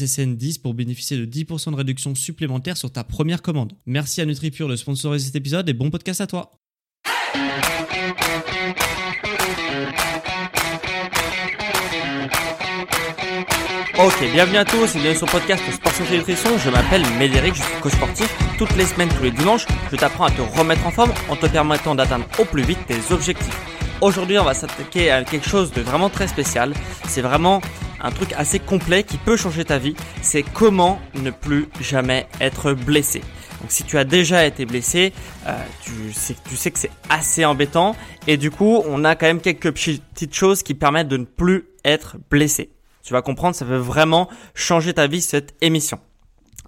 SSN10 pour bénéficier de 10% de réduction supplémentaire sur ta première commande. Merci à NutriPure de sponsoriser cet épisode et bon podcast à toi. Ok, bienvenue à tous et bienvenue sur le podcast Sport Santé Nutrition. Je m'appelle Médéric, je suis coach sportif. Toutes les semaines, tous les dimanches, je t'apprends à te remettre en forme en te permettant d'atteindre au plus vite tes objectifs. Aujourd'hui, on va s'attaquer à quelque chose de vraiment très spécial. C'est vraiment un truc assez complet qui peut changer ta vie. C'est comment ne plus jamais être blessé. Donc si tu as déjà été blessé, euh, tu, sais, que c'est assez embêtant. Et du coup, on a quand même quelques petites choses qui permettent de ne plus être blessé. Tu vas comprendre, ça veut vraiment changer ta vie cette émission.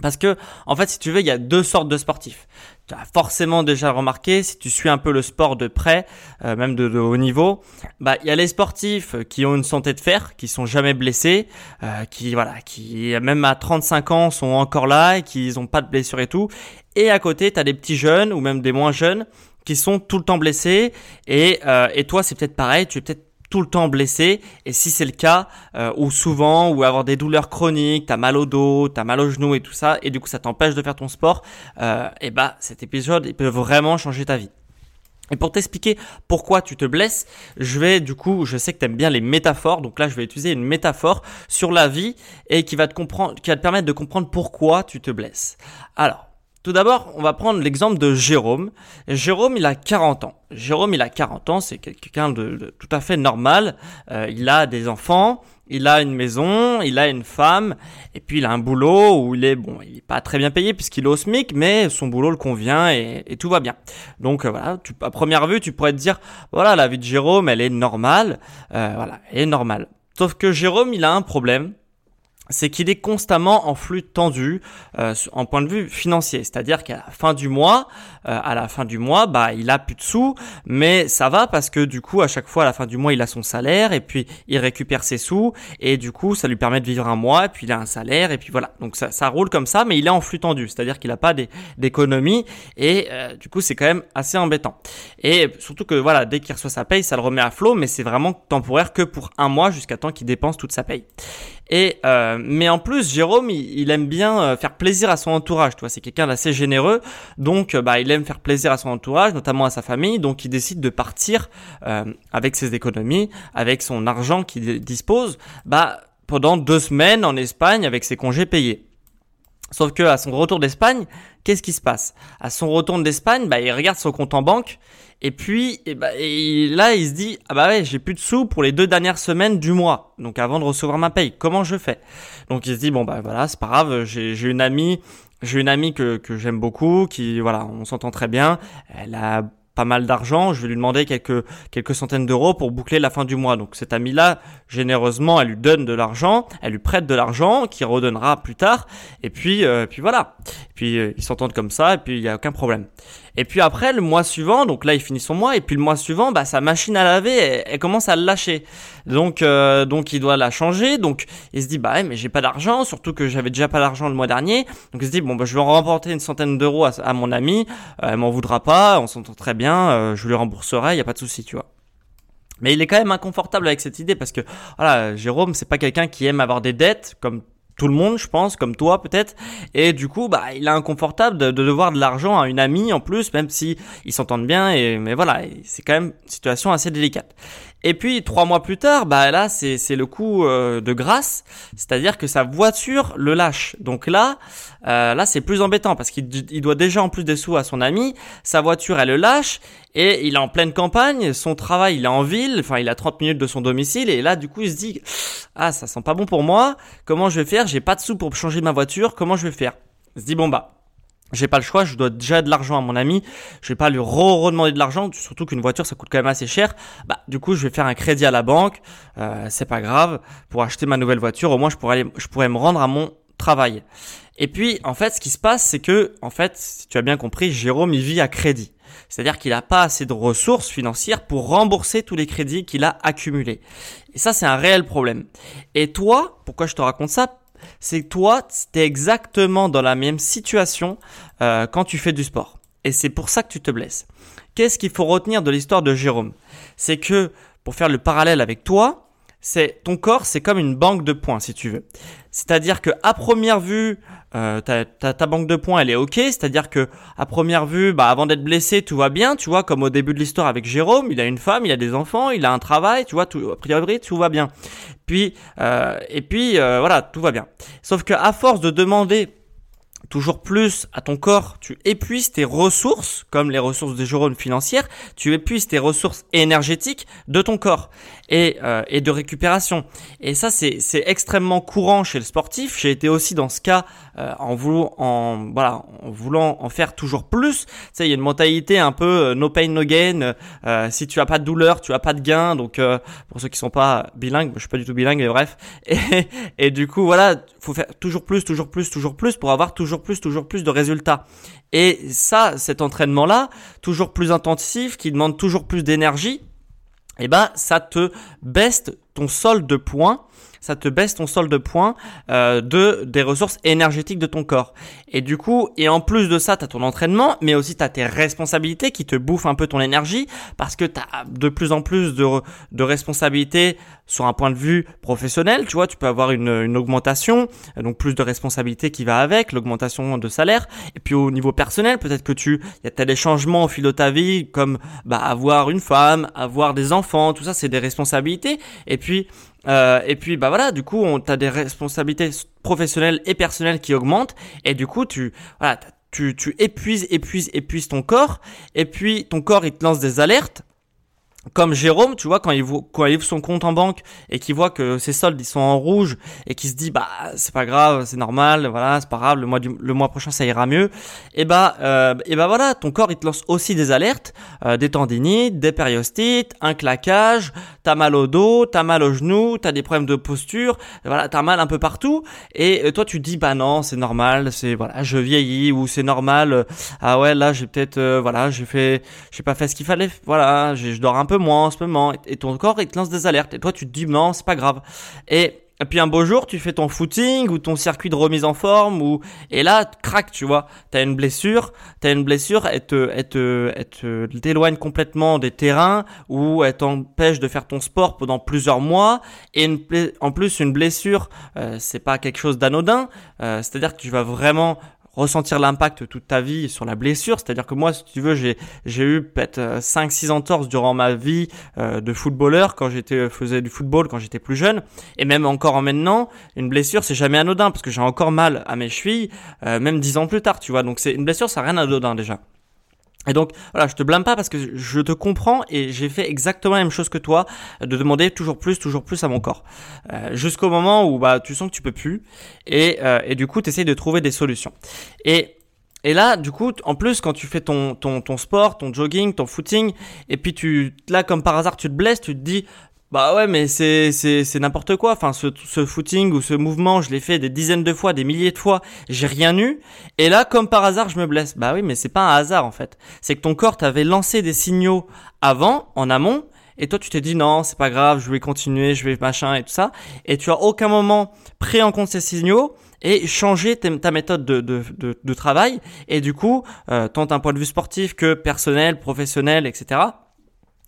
Parce que, en fait, si tu veux, il y a deux sortes de sportifs. Tu as forcément déjà remarqué, si tu suis un peu le sport de près, euh, même de, haut niveau, bah il y a les sportifs qui ont une santé de fer, qui sont jamais blessés, euh, qui voilà, qui même à 35 ans sont encore là et qui n'ont pas de blessure et tout. Et à côté, tu as des petits jeunes ou même des moins jeunes qui sont tout le temps blessés. Et, euh, et toi, c'est peut-être pareil, tu es peut-être tout le temps blessé et si c'est le cas euh, ou souvent ou avoir des douleurs chroniques, t'as mal au dos, t'as mal au genou et tout ça et du coup ça t'empêche de faire ton sport, euh, et bah cet épisode il peut vraiment changer ta vie. Et pour t'expliquer pourquoi tu te blesses, je vais du coup, je sais que tu aimes bien les métaphores, donc là je vais utiliser une métaphore sur la vie et qui va te comprendre, qui va te permettre de comprendre pourquoi tu te blesses. Alors, tout d'abord, on va prendre l'exemple de Jérôme. Jérôme, il a 40 ans. Jérôme, il a 40 ans, c'est quelqu'un de, tout à fait normal. Euh, il a des enfants, il a une maison, il a une femme, et puis il a un boulot où il est bon, il est pas très bien payé puisqu'il est au SMIC, mais son boulot le convient et, tout va bien. Donc euh, voilà, tu, à première vue, tu pourrais te dire, voilà, la vie de Jérôme, elle est normale, euh, voilà, elle est normale. Sauf que Jérôme, il a un problème, c'est qu'il est constamment en flux tendu euh, en point de vue financier. C'est-à-dire qu'à la fin du mois, euh, à la fin du mois, bah il a plus de sous, mais ça va parce que du coup à chaque fois à la fin du mois il a son salaire et puis il récupère ses sous et du coup ça lui permet de vivre un mois et puis il a un salaire et puis voilà. Donc ça, ça roule comme ça, mais il est en flux tendu. C'est-à-dire qu'il n'a pas d'économie et euh, du coup c'est quand même assez embêtant. Et surtout que voilà dès qu'il reçoit sa paye, ça le remet à flot, mais c'est vraiment temporaire que pour un mois jusqu'à temps qu'il dépense toute sa paye. Et euh, mais en plus, Jérôme, il, aime bien euh, faire plaisir à son entourage. Tu vois, c'est quelqu'un d'assez généreux, donc euh, bah il aime faire plaisir à son entourage, notamment à sa famille. Donc il décide de partir avec ses économies, avec son argent qu'il dispose, bah pendant deux semaines en Espagne avec ses congés payés. Sauf que à son retour d'Espagne, qu'est-ce qui se passe? À son retour d'Espagne, bah, il regarde son compte en banque et puis et bah, et là il se dit ah bah ouais j'ai plus de sous pour les deux dernières semaines du mois donc avant de recevoir ma paye comment je fais? Donc il se dit bon bah voilà c'est pas grave j'ai une amie j'ai une amie que, que j'aime beaucoup qui voilà on s'entend très bien elle a pas mal d'argent, je vais lui demander quelques quelques centaines d'euros pour boucler la fin du mois. Donc cette amie-là, généreusement, elle lui donne de l'argent, elle lui prête de l'argent, qui redonnera plus tard. Et puis euh, puis voilà. Et puis euh, ils s'entendent comme ça, et puis il y a aucun problème. Et puis après, le mois suivant, donc là il finit son mois, et puis le mois suivant, bah sa machine à laver, elle, commence à le lâcher. Donc euh, donc il doit la changer. Donc il se dit bah ouais, mais j'ai pas d'argent, surtout que j'avais déjà pas d'argent le mois dernier. Donc il se dit bon bah je vais remporter une centaine d'euros à, mon ami, euh, elle m'en voudra pas, on s'entend très bien, euh, je lui rembourserai, y a pas de souci, tu vois. Mais il est quand même inconfortable avec cette idée parce que voilà, Jérôme, c'est pas quelqu'un qui aime avoir des dettes comme tout le monde, je pense, comme toi peut-être. Et du coup, bah, il est inconfortable de, devoir de l'argent à une amie en plus, même si ils s'entendent bien. Et mais voilà, c'est quand même une situation assez délicate. Et puis trois mois plus tard, bah là c'est c'est le coup euh, de grâce, c'est-à-dire que sa voiture le lâche. Donc là euh, là c'est plus embêtant parce qu'il il doit déjà en plus des sous à son ami, sa voiture elle le lâche et il est en pleine campagne, son travail il est en ville, enfin il a 30 minutes de son domicile et là du coup il se dit ah ça sent pas bon pour moi, comment je vais faire? J'ai pas de sous pour changer ma voiture, comment je vais faire? Il se dit bon bah j'ai pas le choix, je dois déjà de l'argent à mon ami, je vais pas lui re-redemander de l'argent, surtout qu'une voiture ça coûte quand même assez cher. Bah du coup je vais faire un crédit à la banque, euh, c'est pas grave, pour acheter ma nouvelle voiture, au moins je pourrais je pourrais me rendre à mon travail. Et puis en fait ce qui se passe c'est que en fait si tu as bien compris, Jérôme il vit à crédit. C'est-à-dire qu'il n'a pas assez de ressources financières pour rembourser tous les crédits qu'il a accumulés. Et ça, c'est un réel problème. Et toi, pourquoi je te raconte ça? C'est que toi, tu es exactement dans la même situation euh, quand tu fais du sport. Et c'est pour ça que tu te blesses. Qu'est-ce qu'il faut retenir de l'histoire de Jérôme? C'est que, pour faire le parallèle avec toi, c'est ton corps, c'est comme une banque de points, si tu veux. C'est-à-dire que à première vue, euh, ta, banque de points, elle est ok. C'est-à-dire que à première vue, bah, avant d'être blessé, tout va bien. Tu vois, comme au début de l'histoire avec Jérôme, il a une femme, il a des enfants, il a un travail. Tu vois, tout, a priori, tout va bien. Puis euh, et puis euh, voilà, tout va bien. Sauf que à force de demander toujours plus à ton corps, tu épuises tes ressources, comme les ressources de Jérôme financières, tu épuises tes ressources énergétiques de ton corps et, euh, et de récupération. Et ça, c'est, extrêmement courant chez le sportif. J'ai été aussi dans ce cas euh, en, voulant, en, voilà, en voulant en faire toujours plus. Tu sais, il y a une mentalité un peu euh, no pain, no gain. si tu as pas de douleur, tu as pas de gain. Donc, pour ceux qui sont pas bilingues, je suis pas du tout bilingue, mais bref. Et, et du coup, voilà, faut faire toujours plus, toujours plus, toujours plus pour avoir toujours plus, toujours plus de résultats. Et ça, cet entraînement-là, toujours plus intensif, qui demande toujours plus d'énergie, eh ben, ça te baisse ton solde de points ça te baisse ton solde de points euh, de des ressources énergétiques de ton corps. Et du coup, et en plus de ça, tu as ton entraînement, mais aussi tu as tes responsabilités qui te bouffent un peu ton énergie parce que tu as de plus en plus de, de responsabilités sur un point de vue professionnel, tu vois, tu peux avoir une, une augmentation, donc plus de responsabilités qui va avec, l'augmentation de salaire. Et puis au niveau personnel, peut-être que tu, y a des changements au fil de ta vie, comme bah, avoir une femme, avoir des enfants, tout ça, c'est des responsabilités. Et puis euh, et puis bah voilà, du coup, on as des responsabilités professionnelles et personnelles qui augmentent, et du coup, tu voilà, tu, tu épuises, épuises, épuises ton corps, et puis ton corps il te lance des alertes comme Jérôme, tu vois, quand il, quand il ouvre son compte en banque et qu'il voit que ses soldes ils sont en rouge et qu'il se dit bah c'est pas grave, c'est normal, voilà, c'est pas grave, le mois du, le mois prochain ça ira mieux. Et bah euh, et bah voilà, ton corps il te lance aussi des alertes, euh, des tendinites, des périostites, un claquage, t'as mal au dos, t'as mal au genou, t'as des problèmes de posture, voilà, t'as mal un peu partout. Et euh, toi tu dis bah non, c'est normal, c'est voilà, je vieillis ou c'est normal. Euh, ah ouais là j'ai peut-être voilà j'ai fait, j'ai pas fait ce qu'il fallait, voilà, je dors un peu moins en ce moment, et ton corps il te lance des alertes, et toi tu te dis non, c'est pas grave. Et, puis un beau jour, tu fais ton footing ou ton circuit de remise en forme, ou et là, crac, tu vois, t'as une blessure, t'as une blessure, elle te, elle te t'éloigne complètement des terrains, ou elle t'empêche de faire ton sport pendant plusieurs mois, et en plus une blessure, euh, c'est pas quelque chose d'anodin, euh, c'est-à-dire que tu vas vraiment ressentir l'impact toute ta vie sur la blessure. C'est-à-dire que moi, si tu veux, j'ai, j'ai eu peut-être 5-6 euh, entorses durant ma vie euh, de footballeur quand j'étais euh, faisais du football quand j'étais plus jeune. Et même encore en maintenant, une blessure, c'est jamais anodin parce que j'ai encore mal à mes chevilles, même 10 ans plus tard, tu vois. Donc c'est une blessure, ça n'a rien d'anodin déjà. Et donc voilà, je te blâme pas parce que je te comprends et j'ai fait exactement la même chose que toi, de demander toujours plus, toujours plus à mon corps, euh, jusqu'au moment où bah tu sens que tu peux plus et, euh, et du coup tu essayes de trouver des solutions. Et et là, du coup, en plus, quand tu fais ton, ton, ton sport, ton jogging, ton footing, et puis tu, là, comme par hasard, tu te blesses, tu te dis, bah ouais, mais c'est c'est c'est n'importe quoi. Enfin, ce ce footing ou ce mouvement, je l'ai fait des dizaines de fois, des milliers de fois, j'ai rien eu. Et là, comme par hasard, je me blesse. Bah oui, mais c'est pas un hasard en fait. C'est que ton corps t'avait lancé des signaux avant, en amont, et toi tu t'es dit non, c'est pas grave, je vais continuer, je vais machin et tout ça. Et tu as aucun moment pris en compte ces signaux et changé ta méthode de, de, de, de travail. Et du coup, euh, tant d'un point de vue sportif que personnel, professionnel, etc.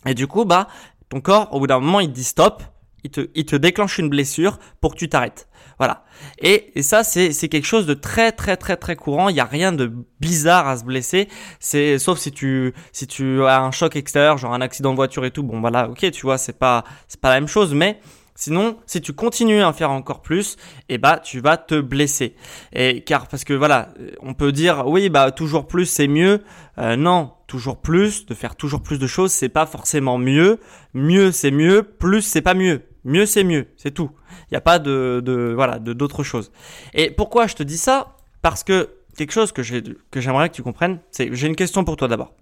Et du coup, bah, ton corps, au bout d'un moment, il dit stop, il te, il te déclenche une blessure pour que tu t'arrêtes. Voilà. Et, et ça, c'est, c'est quelque chose de très, très, très, très courant. Il n'y a rien de bizarre à se blesser. C'est, sauf si tu, si tu as un choc extérieur, genre un accident de voiture et tout. Bon, voilà, ok, tu vois, c'est pas, c'est pas la même chose, mais Sinon, si tu continues à en faire encore plus, eh bah, tu vas te blesser. Et car parce que voilà, on peut dire oui, bah toujours plus c'est mieux. Euh, non, toujours plus, de faire toujours plus de choses, c'est pas forcément mieux. Mieux c'est mieux, plus c'est pas mieux. Mieux c'est mieux, c'est tout. Il n'y a pas de, de voilà de d'autres choses. Et pourquoi je te dis ça? Parce que quelque chose que j'ai que j'aimerais que tu comprennes, c'est j'ai une question pour toi d'abord.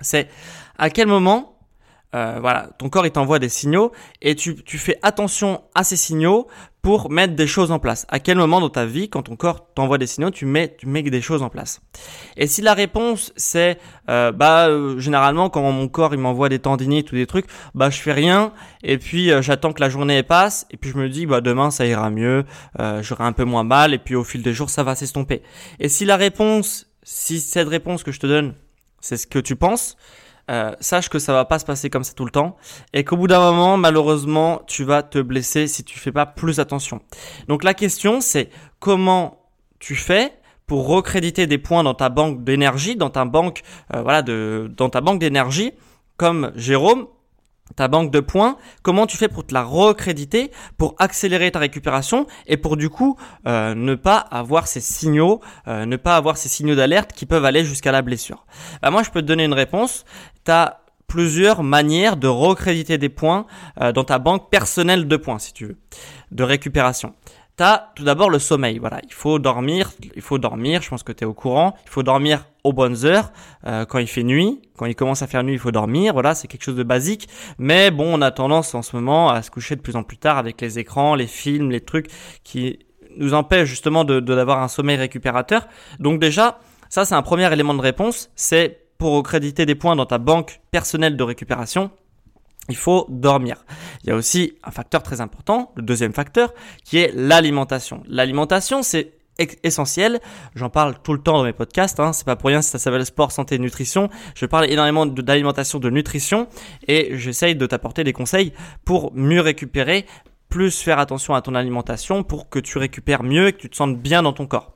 C'est à quel moment euh, voilà, ton corps il t'envoie des signaux et tu, tu fais attention à ces signaux pour mettre des choses en place. À quel moment dans ta vie, quand ton corps t'envoie des signaux, tu mets, tu mets des choses en place? Et si la réponse c'est, euh, bah euh, généralement quand mon corps il m'envoie des tendinites ou des trucs, bah je fais rien et puis j'attends que la journée passe et puis je me dis bah demain ça ira mieux, j'aurai un peu moins mal et puis au fil des jours ça va s'estomper. Et si la réponse, si cette réponse que je te donne, c'est ce que tu penses, euh, sache que ça va pas se passer comme ça tout le temps et qu'au bout d'un moment, malheureusement, tu vas te blesser si tu fais pas plus attention. Donc la question, c'est comment tu fais pour recréditer des points dans ta banque d'énergie, dans ta banque, euh, voilà, de, dans ta banque d'énergie, comme Jérôme ta banque de points, comment tu fais pour te la recréditer, pour accélérer ta récupération et pour du coup euh, ne pas avoir ces signaux, ne pas avoir ces signaux d'alerte qui peuvent aller jusqu'à la blessure? Bah, moi je peux te donner une réponse. Tu as plusieurs manières de recréditer des points euh, dans ta banque personnelle de points si tu veux, de récupération. T'as tout d'abord le sommeil. Voilà, il faut dormir, il faut dormir. Je pense que tu es au courant. Il faut dormir aux bonnes heures. Euh, quand il fait nuit, quand il commence à faire nuit, il faut dormir. Voilà, c'est quelque chose de basique. Mais bon, on a tendance en ce moment à se coucher de plus en plus tard avec les écrans, les films, les trucs qui nous empêchent justement de d'avoir un sommeil récupérateur. Donc déjà, ça c'est un premier élément de réponse. C'est pour créditer des points dans ta banque personnelle de récupération il faut dormir. Il y a aussi un facteur très important, le deuxième facteur, qui est l'alimentation. L'alimentation, c'est essentiel. J'en parle tout le temps dans mes podcasts. Hein. C'est pas pour rien si ça s'appelle sport, santé, nutrition. Je parle énormément d'alimentation, de nutrition, et j'essaye de t'apporter des conseils pour mieux récupérer, plus faire attention à ton alimentation pour que tu récupères mieux et que tu te sentes bien dans ton corps.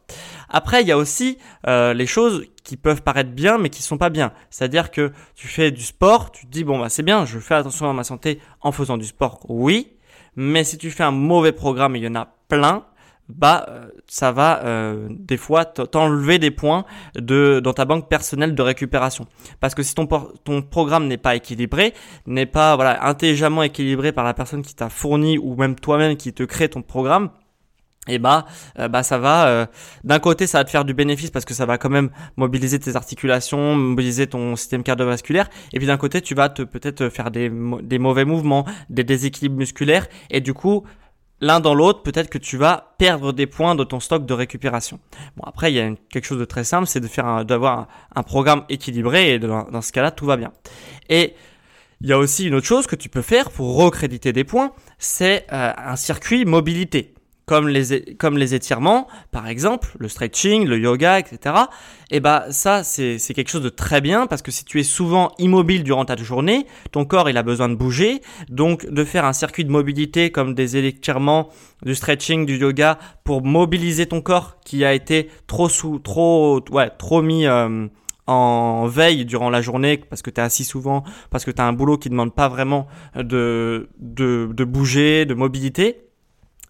Après, il y a aussi euh, les choses qui peuvent paraître bien mais qui sont pas bien. C'est-à-dire que tu fais du sport, tu te dis bon bah c'est bien, je fais attention à ma santé en faisant du sport. Oui, mais si tu fais un mauvais programme, il y en a plein, bah euh, ça va euh, des fois t'enlever des points de dans ta banque personnelle de récupération parce que si ton ton programme n'est pas équilibré n'est pas voilà intelligemment équilibré par la personne qui t'a fourni ou même toi-même qui te crée ton programme et bah, euh, bah ça va. D'un côté, ça va te faire du bénéfice parce que ça va quand même mobiliser tes articulations, mobiliser ton système cardiovasculaire. Et puis d'un côté, tu vas te peut-être faire des, des mauvais mouvements, des déséquilibres musculaires. Et du coup, l'un dans l'autre, peut-être que tu vas perdre des points de ton stock de récupération. Bon, après, il y a quelque chose de très simple, c'est de faire d'avoir un, programme équilibré et dans, ce cas-là, tout va bien. Et il y a aussi une autre chose que tu peux faire pour recréditer des points, c'est euh, un circuit mobilité comme les, comme les étirements, par exemple, le stretching, le yoga, etc. Et bah ça, c'est quelque chose de très bien parce que si tu es souvent immobile durant ta journée, ton corps il a besoin de bouger, donc de faire un circuit de mobilité comme des étirements, du stretching, du yoga pour mobiliser ton corps qui a été trop sous, trop, ouais, trop mis euh, en veille durant la journée parce que tu es assis souvent, parce que tu as un boulot qui demande pas vraiment de, de, de bouger, de mobilité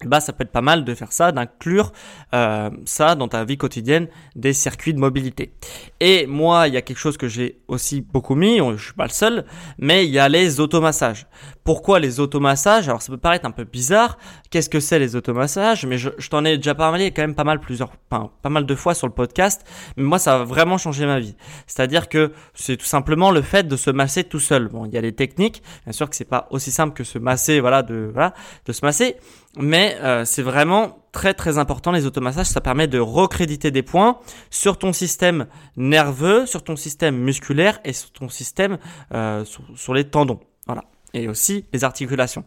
bah ça peut être pas mal de faire ça, d'inclure euh, ça dans ta vie quotidienne, des circuits de mobilité. Et moi, il y a quelque chose que j'ai aussi beaucoup mis, je suis pas le seul, mais il y a les automassages. Pourquoi les automassages? Alors ça peut paraître un peu bizarre. Qu'est-ce que c'est les automassages Mais je, t'en ai déjà parlé quand même pas mal plusieurs, pas mal de fois sur le podcast. Mais moi, ça a vraiment changé ma vie. C'est-à-dire que c'est tout simplement le fait de se masser tout seul. Bon, il y a des techniques. Bien sûr que c'est pas aussi simple que se masser, voilà, de voilà, de se masser. Mais euh, c'est vraiment très très important les automassages. Ça permet de recréditer des points sur ton système nerveux, sur ton système musculaire et sur ton système euh, sur les tendons. Voilà et aussi les articulations.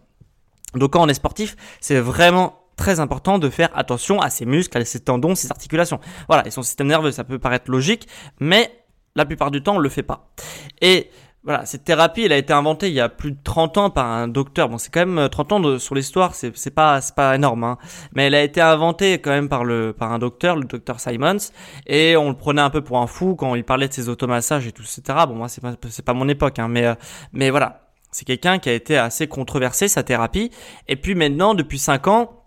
Donc quand on est sportif, c'est vraiment très important de faire attention à ses muscles, à ses tendons, ses articulations. Voilà, et son système nerveux, ça peut paraître logique, mais la plupart du temps, on le fait pas. Et voilà, cette thérapie, elle a été inventée il y a plus de 30 ans par un docteur. Bon, c'est quand même 30 ans de, sur l'histoire, c'est, pas, c'est pas énorme, hein. Mais elle a été inventée quand même par le, par un docteur, le docteur Simons. Et on le prenait un peu pour un fou quand il parlait de ses automassages et tout, etc. Bon, moi, c'est pas, c'est pas mon époque, hein. Mais, mais voilà. C'est quelqu'un qui a été assez controversé, sa thérapie. Et puis maintenant, depuis 5 ans,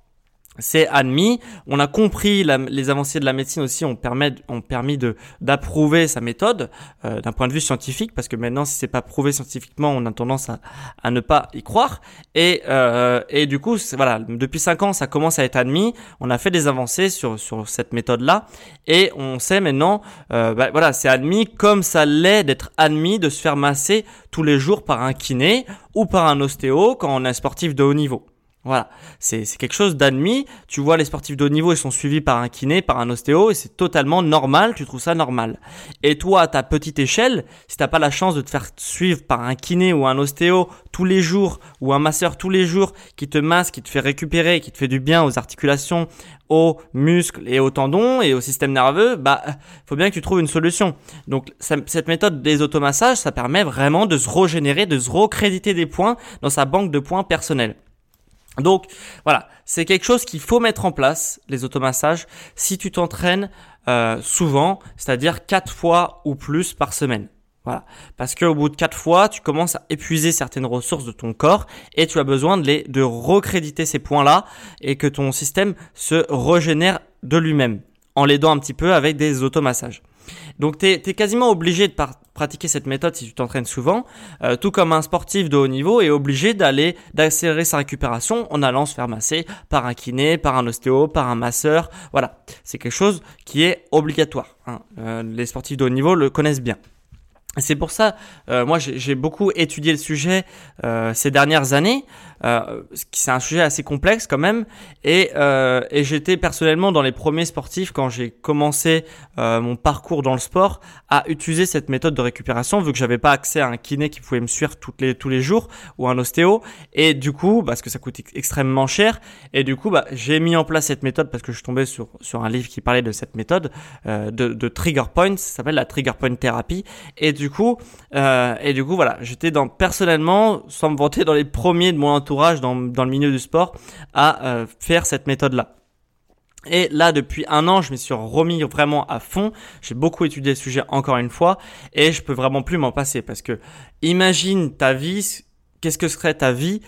c'est admis. On a compris les avancées de la médecine aussi ont, permis, ont permis d'approuver sa méthode euh, d'un point de vue scientifique parce que maintenant si c'est pas prouvé scientifiquement on a tendance à, à ne pas y croire et euh, et du coup voilà depuis cinq ans ça commence à être admis. On a fait des avancées sur sur cette méthode là et on sait maintenant euh, bah, voilà c'est admis comme ça l'est d'être admis de se faire masser tous les jours par un kiné ou par un ostéo quand on est sportif de haut niveau. Voilà, c'est quelque chose d'admis. Tu vois, les sportifs de haut niveau, ils sont suivis par un kiné, par un ostéo, et c'est totalement normal, tu trouves ça normal. Et toi, à ta petite échelle, si t'as pas la chance de te faire suivre par un kiné ou un ostéo tous les jours, ou un masseur tous les jours, qui te masse, qui te fait récupérer, qui te fait du bien aux articulations, aux muscles et aux tendons et au système nerveux, bah, faut bien que tu trouves une solution. Donc, cette méthode des automassages, ça permet vraiment de se régénérer, de se recréditer des points dans sa banque de points personnels. Donc voilà, c'est quelque chose qu'il faut mettre en place, les automassages, si tu t'entraînes euh, souvent, c'est-à-dire quatre fois ou plus par semaine. Voilà, parce qu'au bout de quatre fois, tu commences à épuiser certaines ressources de ton corps et tu as besoin de les de recréditer ces points-là et que ton système se régénère de lui-même en l'aidant un petit peu avec des automassages. Donc tu es, quasiment obligé de pratiquer cette méthode si tu t'entraînes souvent, euh, tout comme un sportif de haut niveau est obligé d'aller d'accélérer sa récupération en allant se faire masser par un kiné, par un ostéo, par un masseur. Voilà, c'est quelque chose qui est obligatoire. Hein. Euh, les sportifs de haut niveau le connaissent bien. C'est pour ça, euh, moi j'ai beaucoup étudié le sujet ces dernières années. Euh, c'est un sujet assez complexe quand même. Et, euh, et j'étais personnellement dans les premiers sportifs quand j'ai commencé euh, mon parcours dans le sport à utiliser cette méthode de récupération vu que j'avais pas accès à un kiné qui pouvait me suivre toutes les, tous les jours ou un ostéo. Et du coup, parce que ça coûte extrêmement cher. Et du coup, bah, j'ai mis en place cette méthode parce que je suis tombé sur, sur un livre qui parlait de cette méthode de, trigger points. Ça s'appelle la trigger point thérapie. Et du coup, et du coup, voilà, j'étais personnellement, sans me vanter, dans les premiers de mon entourage dans, le milieu du sport à euh, faire cette méthode-là. Et là, depuis un an, je me suis remis vraiment à fond. J'ai beaucoup étudié le sujet encore une fois et je peux vraiment plus m'en passer parce que imagine ta vie, qu'est-ce que serait ta vie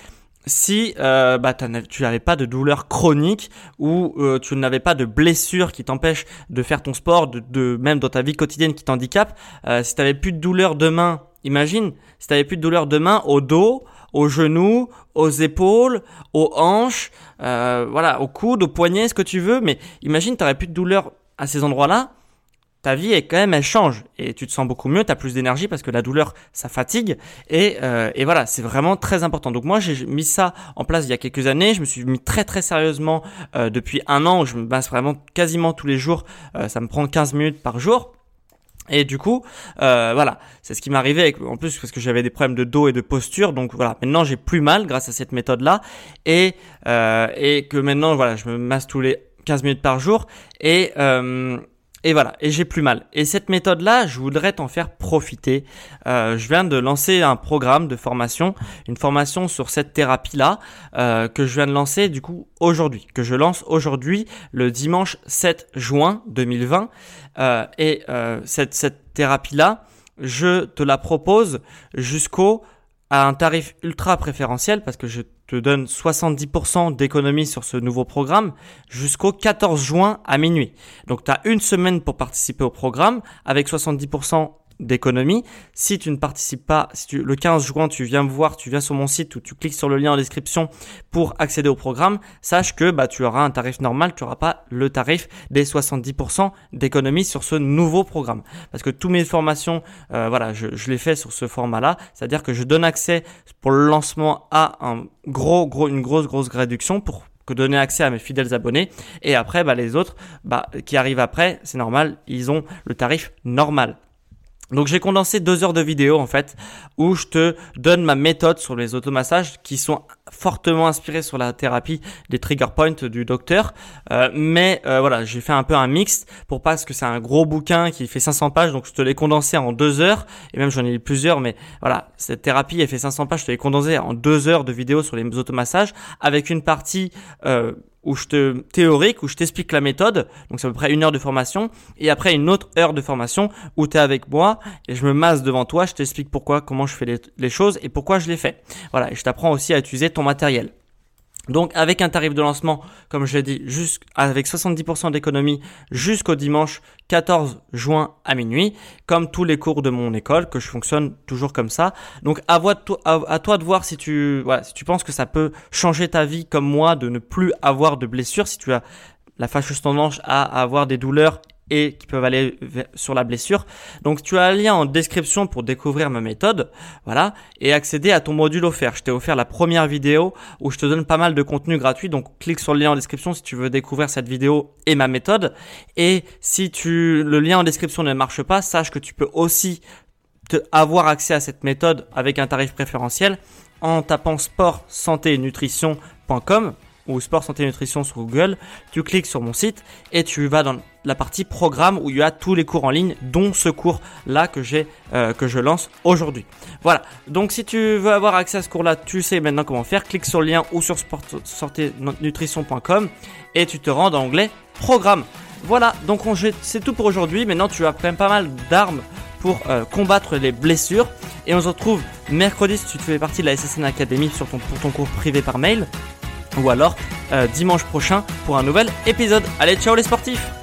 si euh, bah, tu n'avais pas de douleur chronique ou euh, tu n'avais pas de blessure qui t'empêche de faire ton sport, de, même dans ta vie quotidienne qui t'handicape, euh, si tu n'avais plus de douleur de main, imagine, si tu n'avais plus de douleur de main au dos, aux genoux, aux épaules, aux hanches, euh, voilà, aux coudes, aux poignets, ce que tu veux. Mais imagine, tu n'aurais plus de douleur à ces endroits-là. Ta vie est quand même, elle change et tu te sens beaucoup mieux, tu as plus d'énergie parce que la douleur, ça fatigue et, euh, et voilà, c'est vraiment très important. Donc moi, j'ai mis ça en place il y a quelques années. Je me suis mis très très sérieusement euh, depuis un an où je me base vraiment quasiment tous les jours. Euh, ça me prend 15 minutes par jour. Et du coup, euh, voilà, c'est ce qui m'arrivait en plus parce que j'avais des problèmes de dos et de posture. Donc voilà, maintenant j'ai plus mal grâce à cette méthode-là et euh, et que maintenant voilà, je me masse tous les 15 minutes par jour et euh, et voilà, et j'ai plus mal. Et cette méthode-là, je voudrais t'en faire profiter. Euh, je viens de lancer un programme de formation, une formation sur cette thérapie-là, euh, que je viens de lancer du coup aujourd'hui, que je lance aujourd'hui le dimanche 7 juin 2020. Euh, et euh, cette, cette thérapie-là, je te la propose jusqu'au à un tarif ultra préférentiel parce que je te donne 70% d'économie sur ce nouveau programme jusqu'au 14 juin à minuit. Donc tu as une semaine pour participer au programme avec 70% d'économie. Si tu ne participes pas, si tu, le 15 juin, tu viens me voir, tu viens sur mon site ou tu cliques sur le lien en description pour accéder au programme, sache que bah, tu auras un tarif normal, tu n'auras pas le tarif des 70% d'économie sur ce nouveau programme. Parce que toutes mes formations, euh, voilà, je, je les fais sur ce format-là, c'est-à-dire que je donne accès pour le lancement à un gros, gros, une grosse, grosse réduction pour que donner accès à mes fidèles abonnés. Et après, bah, les autres bah, qui arrivent après, c'est normal, ils ont le tarif normal. Donc j'ai condensé deux heures de vidéo en fait où je te donne ma méthode sur les automassages qui sont fortement inspirés sur la thérapie des trigger points du docteur. Euh, mais euh, voilà, j'ai fait un peu un mix pour pas parce que c'est un gros bouquin qui fait 500 pages, donc je te l'ai condensé en deux heures et même j'en ai lu plusieurs. Mais voilà, cette thérapie elle fait 500 pages, je te l'ai condensé en deux heures de vidéo sur les automassages avec une partie euh, où je te théorique, où je t'explique la méthode, donc c'est à peu près une heure de formation, et après une autre heure de formation où tu es avec moi et je me masse devant toi, je t'explique pourquoi, comment je fais les, les, choses et pourquoi je les fais. Voilà, et je t'apprends aussi à utiliser ton matériel. Donc avec un tarif de lancement, comme je l'ai dit, avec 70% d'économie jusqu'au dimanche 14 juin à minuit, comme tous les cours de mon école, que je fonctionne toujours comme ça. Donc à, à toi de voir si tu, si tu penses que ça peut changer ta vie comme moi, de ne plus avoir de blessures, si tu as la fâcheuse tendance à avoir des douleurs et qui peuvent aller sur la blessure. Donc tu as un lien en description pour découvrir ma méthode, voilà, et accéder à ton module offert. Je t'ai offert la première vidéo où je te donne pas mal de contenu gratuit, donc clique sur le lien en description si tu veux découvrir cette vidéo et ma méthode. Et si tu le lien en description ne marche pas, sache que tu peux aussi te avoir accès à cette méthode avec un tarif préférentiel en tapant sport santé nutrition.com ou sport santé nutrition sur Google, tu cliques sur mon site et tu vas dans la partie programme où il y a tous les cours en ligne, dont ce cours là que j'ai euh, que je lance aujourd'hui. Voilà. Donc si tu veux avoir accès à ce cours là, tu sais maintenant comment faire. Clique sur le lien ou sur nutrition.com et tu te rends dans l'onglet programme. Voilà. Donc c'est tout pour aujourd'hui. Maintenant tu as quand même pas mal d'armes pour euh, combattre les blessures. Et on se retrouve mercredi si tu fais partie de la SSN Academy sur pour ton cours privé par mail ou alors euh, dimanche prochain pour un nouvel épisode. Allez, ciao les sportifs